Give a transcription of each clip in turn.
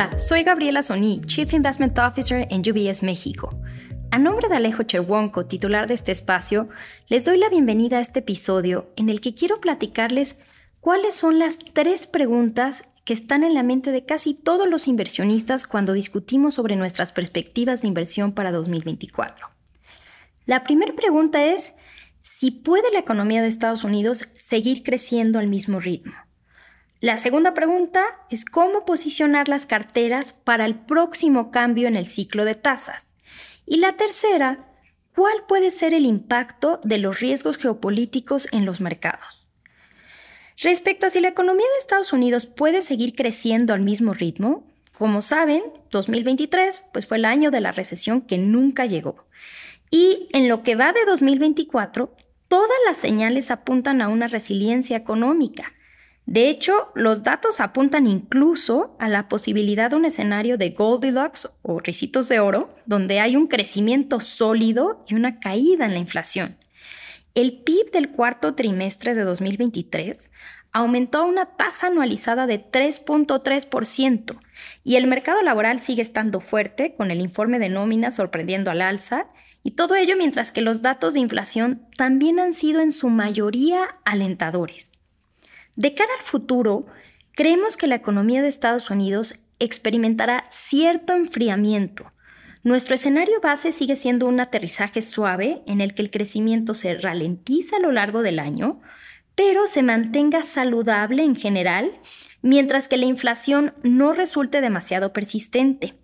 Hola, soy Gabriela Soní, Chief Investment Officer en UBS México. A nombre de Alejo Cherwonko, titular de este espacio, les doy la bienvenida a este episodio en el que quiero platicarles cuáles son las tres preguntas que están en la mente de casi todos los inversionistas cuando discutimos sobre nuestras perspectivas de inversión para 2024. La primera pregunta es si puede la economía de Estados Unidos seguir creciendo al mismo ritmo. La segunda pregunta es cómo posicionar las carteras para el próximo cambio en el ciclo de tasas. Y la tercera, ¿cuál puede ser el impacto de los riesgos geopolíticos en los mercados? Respecto a si la economía de Estados Unidos puede seguir creciendo al mismo ritmo, como saben, 2023 pues fue el año de la recesión que nunca llegó. Y en lo que va de 2024, todas las señales apuntan a una resiliencia económica. De hecho, los datos apuntan incluso a la posibilidad de un escenario de Goldilocks o risitos de oro, donde hay un crecimiento sólido y una caída en la inflación. El PIB del cuarto trimestre de 2023 aumentó a una tasa anualizada de 3.3% y el mercado laboral sigue estando fuerte, con el informe de nómina sorprendiendo al alza, y todo ello mientras que los datos de inflación también han sido en su mayoría alentadores. De cara al futuro, creemos que la economía de Estados Unidos experimentará cierto enfriamiento. Nuestro escenario base sigue siendo un aterrizaje suave en el que el crecimiento se ralentiza a lo largo del año, pero se mantenga saludable en general, mientras que la inflación no resulte demasiado persistente.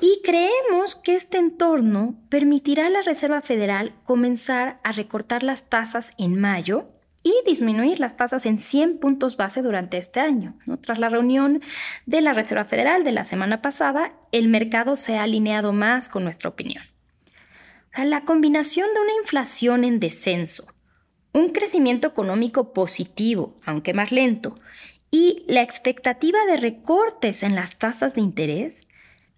Y creemos que este entorno permitirá a la Reserva Federal comenzar a recortar las tasas en mayo y disminuir las tasas en 100 puntos base durante este año. Tras la reunión de la Reserva Federal de la semana pasada, el mercado se ha alineado más con nuestra opinión. La combinación de una inflación en descenso, un crecimiento económico positivo, aunque más lento, y la expectativa de recortes en las tasas de interés,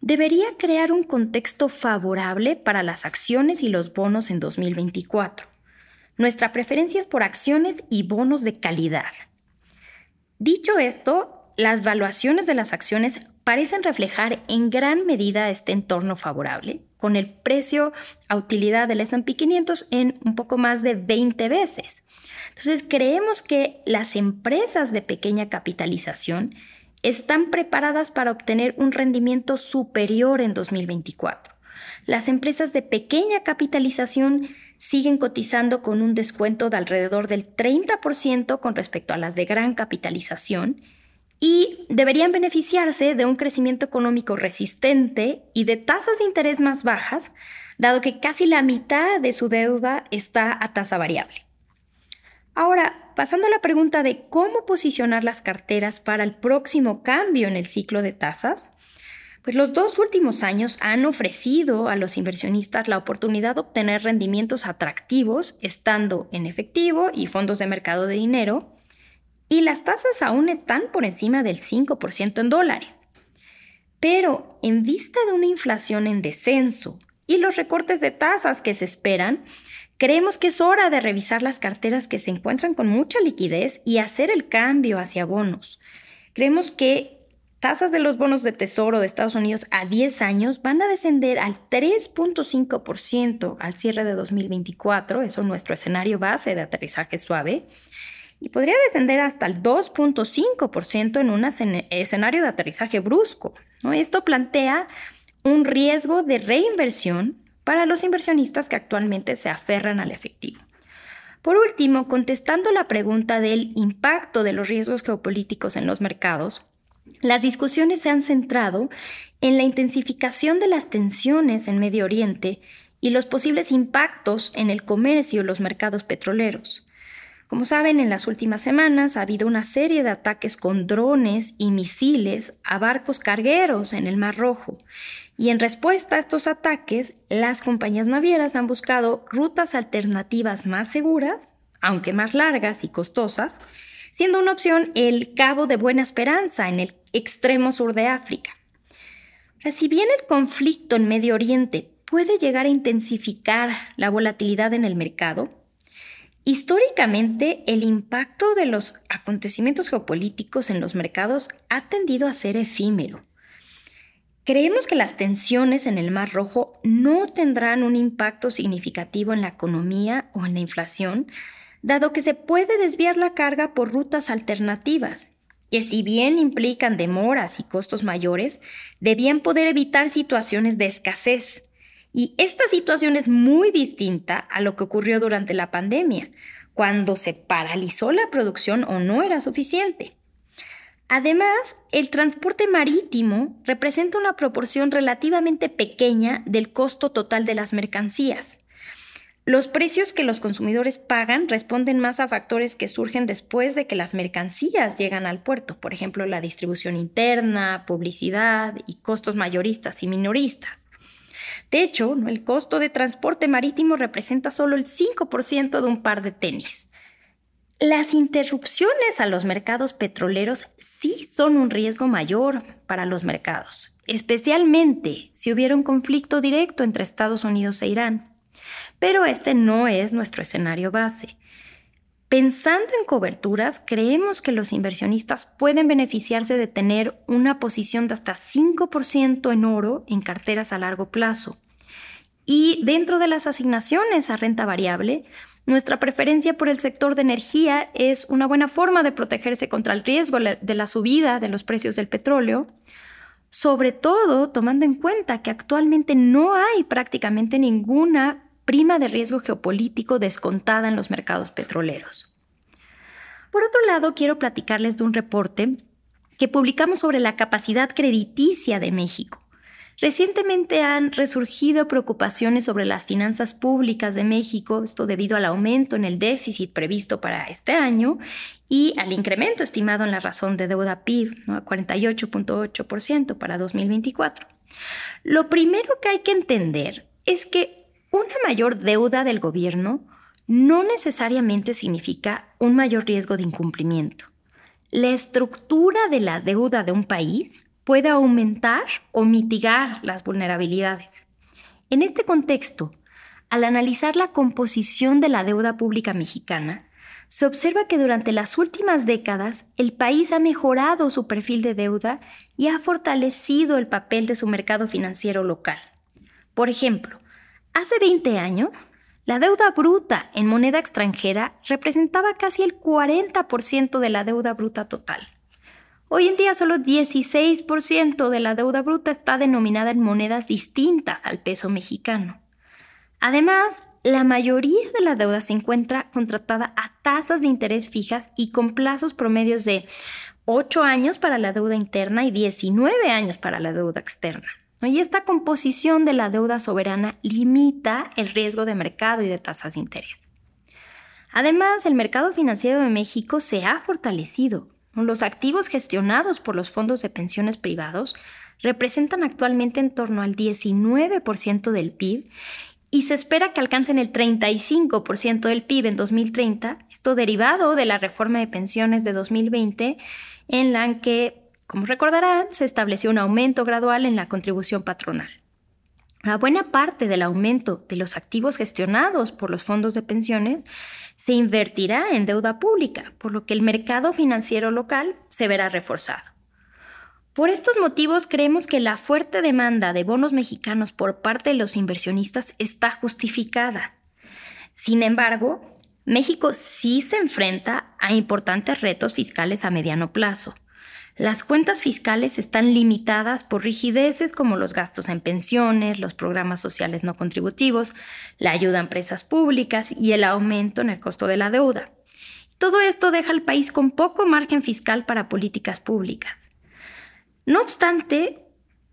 debería crear un contexto favorable para las acciones y los bonos en 2024. Nuestra preferencia es por acciones y bonos de calidad. Dicho esto, las valuaciones de las acciones parecen reflejar en gran medida este entorno favorable, con el precio a utilidad del S&P 500 en un poco más de 20 veces. Entonces, creemos que las empresas de pequeña capitalización están preparadas para obtener un rendimiento superior en 2024. Las empresas de pequeña capitalización siguen cotizando con un descuento de alrededor del 30% con respecto a las de gran capitalización y deberían beneficiarse de un crecimiento económico resistente y de tasas de interés más bajas, dado que casi la mitad de su deuda está a tasa variable. Ahora, pasando a la pregunta de cómo posicionar las carteras para el próximo cambio en el ciclo de tasas, pues los dos últimos años han ofrecido a los inversionistas la oportunidad de obtener rendimientos atractivos estando en efectivo y fondos de mercado de dinero, y las tasas aún están por encima del 5% en dólares. Pero en vista de una inflación en descenso y los recortes de tasas que se esperan, creemos que es hora de revisar las carteras que se encuentran con mucha liquidez y hacer el cambio hacia bonos. Creemos que tasas de los bonos de tesoro de Estados Unidos a 10 años van a descender al 3.5% al cierre de 2024, eso es nuestro escenario base de aterrizaje suave, y podría descender hasta el 2.5% en un escenario de aterrizaje brusco. Esto plantea un riesgo de reinversión para los inversionistas que actualmente se aferran al efectivo. Por último, contestando la pregunta del impacto de los riesgos geopolíticos en los mercados, las discusiones se han centrado en la intensificación de las tensiones en Medio Oriente y los posibles impactos en el comercio y los mercados petroleros. Como saben, en las últimas semanas ha habido una serie de ataques con drones y misiles a barcos cargueros en el Mar Rojo. Y en respuesta a estos ataques, las compañías navieras han buscado rutas alternativas más seguras, aunque más largas y costosas, siendo una opción el Cabo de Buena Esperanza en el extremo sur de África. si bien el conflicto en Medio Oriente puede llegar a intensificar la volatilidad en el mercado, históricamente el impacto de los acontecimientos geopolíticos en los mercados ha tendido a ser efímero. Creemos que las tensiones en el Mar Rojo no tendrán un impacto significativo en la economía o en la inflación, dado que se puede desviar la carga por rutas alternativas, que si bien implican demoras y costos mayores, debían poder evitar situaciones de escasez. Y esta situación es muy distinta a lo que ocurrió durante la pandemia, cuando se paralizó la producción o no era suficiente. Además, el transporte marítimo representa una proporción relativamente pequeña del costo total de las mercancías. Los precios que los consumidores pagan responden más a factores que surgen después de que las mercancías llegan al puerto, por ejemplo, la distribución interna, publicidad y costos mayoristas y minoristas. De hecho, el costo de transporte marítimo representa solo el 5% de un par de tenis. Las interrupciones a los mercados petroleros sí son un riesgo mayor para los mercados, especialmente si hubiera un conflicto directo entre Estados Unidos e Irán. Pero este no es nuestro escenario base. Pensando en coberturas, creemos que los inversionistas pueden beneficiarse de tener una posición de hasta 5% en oro en carteras a largo plazo. Y dentro de las asignaciones a renta variable, nuestra preferencia por el sector de energía es una buena forma de protegerse contra el riesgo de la subida de los precios del petróleo, sobre todo tomando en cuenta que actualmente no hay prácticamente ninguna prima de riesgo geopolítico descontada en los mercados petroleros. Por otro lado, quiero platicarles de un reporte que publicamos sobre la capacidad crediticia de México. Recientemente han resurgido preocupaciones sobre las finanzas públicas de México, esto debido al aumento en el déficit previsto para este año y al incremento estimado en la razón de deuda PIB, a 48.8% para 2024. Lo primero que hay que entender es que una mayor deuda del gobierno no necesariamente significa un mayor riesgo de incumplimiento. La estructura de la deuda de un país puede aumentar o mitigar las vulnerabilidades. En este contexto, al analizar la composición de la deuda pública mexicana, se observa que durante las últimas décadas el país ha mejorado su perfil de deuda y ha fortalecido el papel de su mercado financiero local. Por ejemplo, hace 20 años, la deuda bruta en moneda extranjera representaba casi el 40% de la deuda bruta total. Hoy en día solo 16% de la deuda bruta está denominada en monedas distintas al peso mexicano. Además, la mayoría de la deuda se encuentra contratada a tasas de interés fijas y con plazos promedios de 8 años para la deuda interna y 19 años para la deuda externa. Y esta composición de la deuda soberana limita el riesgo de mercado y de tasas de interés. Además, el mercado financiero de México se ha fortalecido los activos gestionados por los fondos de pensiones privados representan actualmente en torno al 19% del PIB y se espera que alcancen el 35% del PIB en 2030, esto derivado de la reforma de pensiones de 2020 en la que, como recordarán, se estableció un aumento gradual en la contribución patronal. La buena parte del aumento de los activos gestionados por los fondos de pensiones se invertirá en deuda pública, por lo que el mercado financiero local se verá reforzado. Por estos motivos creemos que la fuerte demanda de bonos mexicanos por parte de los inversionistas está justificada. Sin embargo, México sí se enfrenta a importantes retos fiscales a mediano plazo. Las cuentas fiscales están limitadas por rigideces como los gastos en pensiones, los programas sociales no contributivos, la ayuda a empresas públicas y el aumento en el costo de la deuda. Todo esto deja al país con poco margen fiscal para políticas públicas. No obstante,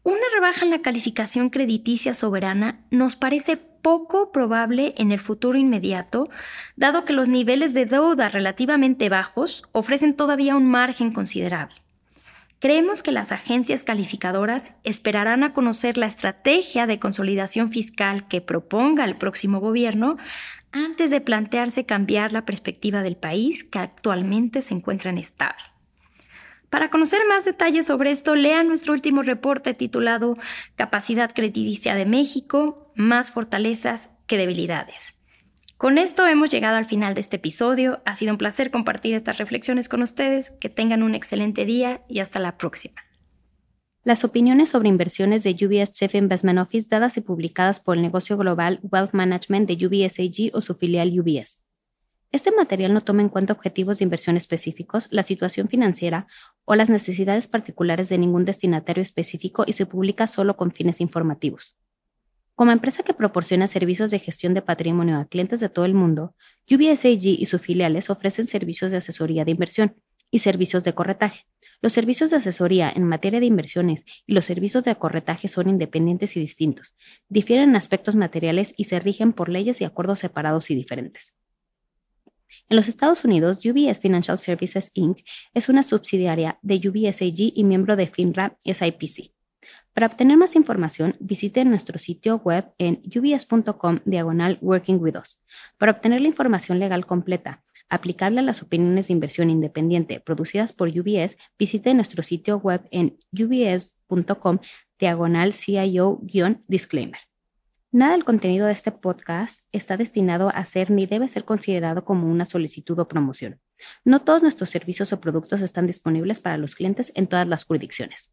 una rebaja en la calificación crediticia soberana nos parece poco probable en el futuro inmediato, dado que los niveles de deuda relativamente bajos ofrecen todavía un margen considerable. Creemos que las agencias calificadoras esperarán a conocer la estrategia de consolidación fiscal que proponga el próximo gobierno antes de plantearse cambiar la perspectiva del país que actualmente se encuentra inestable. Para conocer más detalles sobre esto, lea nuestro último reporte titulado Capacidad Crediticia de México, más fortalezas que debilidades. Con esto hemos llegado al final de este episodio. Ha sido un placer compartir estas reflexiones con ustedes. Que tengan un excelente día y hasta la próxima. Las opiniones sobre inversiones de UBS Chief Investment Office dadas y publicadas por el negocio global Wealth Management de UBS AG o su filial UBS. Este material no toma en cuenta objetivos de inversión específicos, la situación financiera o las necesidades particulares de ningún destinatario específico y se publica solo con fines informativos. Como empresa que proporciona servicios de gestión de patrimonio a clientes de todo el mundo, UBS AG y sus filiales ofrecen servicios de asesoría de inversión y servicios de corretaje, los servicios de asesoría en materia de inversiones y los servicios de corretaje son independientes y distintos, difieren en aspectos materiales y se rigen por leyes y acuerdos separados y diferentes. En los Estados Unidos, UBS Financial Services Inc. es una subsidiaria de UBS AG y miembro de FINRA SIPC. Para obtener más información, visite nuestro sitio web en ubs.com diagonal Working With Us. Para obtener la información legal completa, aplicable a las opiniones de inversión independiente producidas por UBS, visite nuestro sitio web en ubs.com diagonal CIO-disclaimer. Nada del contenido de este podcast está destinado a ser ni debe ser considerado como una solicitud o promoción. No todos nuestros servicios o productos están disponibles para los clientes en todas las jurisdicciones.